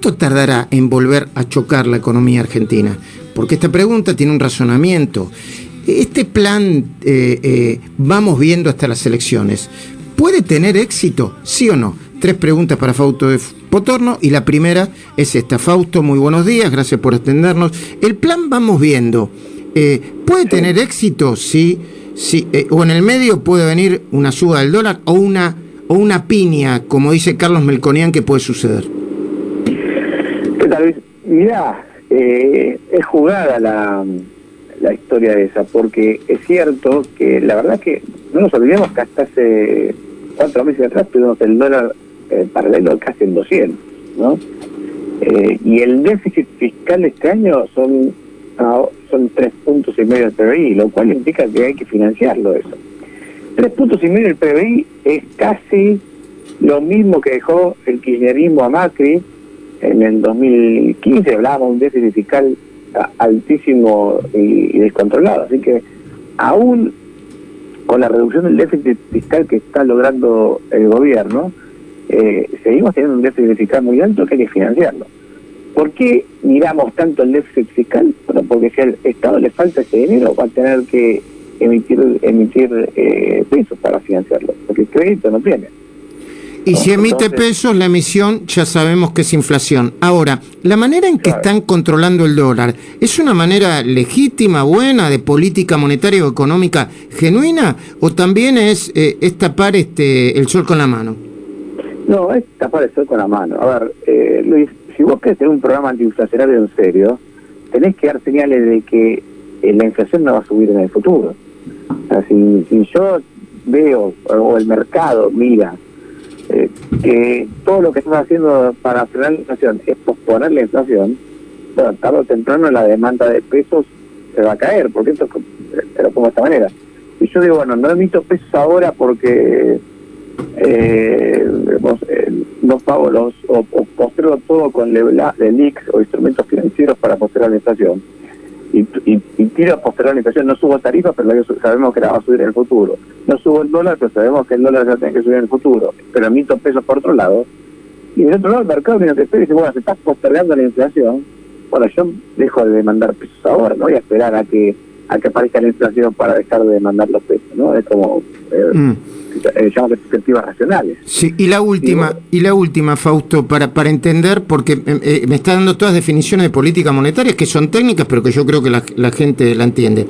¿cuánto tardará en volver a chocar la economía argentina? Porque esta pregunta tiene un razonamiento. Este plan eh, eh, vamos viendo hasta las elecciones. ¿Puede tener éxito? ¿Sí o no? Tres preguntas para Fausto de Potorno y la primera es esta. Fausto, muy buenos días, gracias por atendernos. El plan vamos viendo. Eh, ¿Puede tener éxito? Sí. sí o en el medio puede venir una suba del dólar o una, o una piña, como dice Carlos Melconian, que puede suceder. ¿Qué tal, Luis? Mirá, es jugada la, la historia de esa, porque es cierto que la verdad que no nos olvidemos que hasta hace cuatro meses atrás tuvimos el dólar eh, paralelo casi en 200, ¿no? Eh, y el déficit fiscal este año son ah, son tres puntos y medio del PBI, lo cual implica que hay que financiarlo eso. Tres puntos y medio del PBI es casi lo mismo que dejó el kirchnerismo a Macri en el 2015, hablábamos de un déficit fiscal altísimo y, descontrolado. Así que aún con la reducción del déficit fiscal que está logrando el gobierno, eh, seguimos teniendo un déficit fiscal muy alto que hay que financiarlo. ¿Por qué miramos tanto el déficit fiscal? Bueno, porque si al Estado le falta ese dinero, va a tener que emitir emitir eh, pesos para financiarlo, porque el crédito no tiene. Y si emite pesos, la emisión ya sabemos que es inflación. Ahora, la manera en que están controlando el dólar, ¿es una manera legítima, buena, de política monetaria o económica genuina? ¿O también es, eh, tapar este, el sol con la mano? No, es tapar el sol con la mano. A ver, eh, Luis, si vos querés tener un programa antiinflacionario en serio, tenés que dar señales de que eh, la inflación no va a subir en el futuro. O sea, si, si yo veo, o el mercado mira, eh, que todo lo que estás haciendo para frenar la inflación es posponer la inflación, bueno, tarde o temprano la demanda de pesos se va a caer, porque esto lo pongo de esta manera. Y yo digo, bueno, no emito pesos ahora porque eh, eh no pago los, o, o todo con LELIX o instrumentos financieros para postergar la inflación y, y, y tiro a postergar la inflación. No subo tarifas, pero sabemos que la va a subir en el futuro. No subo el dólar, pero sabemos que el dólar ya tiene que subir en el futuro. Pero emito pesos por otro lado. Y del otro lado el mercado viene que espera y dice, bueno, se está postergando la inflación. Bueno, yo dejo de demandar pesos ahora, no voy a esperar a que a que aparezca la inflación para dejar de demandar los pesos, ¿no? Es como... Eh, mm eh, perspectivas racionales. Sí, y la última, y la última, Fausto, para, para entender, porque eh, eh, me está dando todas definiciones de política monetaria que son técnicas, pero que yo creo que la, gente la entiende.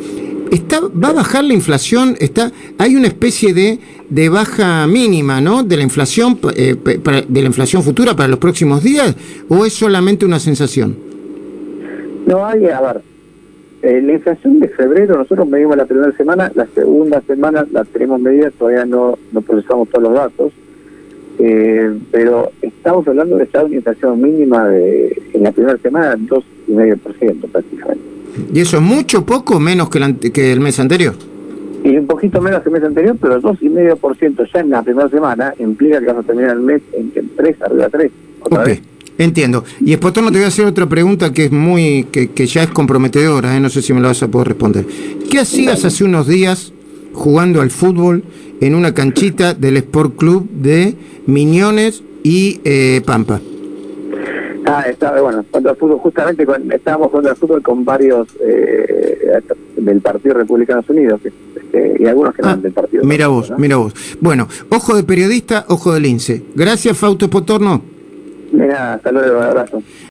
Está, ¿Va a bajar la inflación? Está, ¿Hay una especie de, de baja mínima ¿no? de, la inflación, eh, de la inflación futura para los próximos días? ¿O es solamente una sensación? No, hay, a ver, eh, la inflación de febrero, nosotros medimos la primera semana, la segunda semana la tenemos medida, todavía no, no procesamos todos los datos, eh, pero estamos hablando de estar una inflación mínima de, en la primera semana, 2,5% prácticamente. ¿Y eso es mucho, poco, menos que el, que el mes anterior? Y un poquito menos que el mes anterior, pero 2,5% ya en la primera semana implica que vamos a terminar el mes en 3, arriba 3. Otra vez. Entiendo. Y no te voy a hacer otra pregunta que es muy, que, ya es comprometedora, ¿eh? no sé si me la vas a poder responder. ¿Qué hacías hace unos días jugando al fútbol en una canchita del Sport Club de Miñones y eh, Pampa? Ah, estaba, bueno, jugando al fútbol, justamente estábamos jugando al fútbol con varios eh, del Partido Republicanos Unidos este, y algunos que no ah, del Partido. Mira vos, mira vos. Bueno, ojo de periodista, ojo de lince. Gracias, Fausto Potorno. Luego, un abrazo.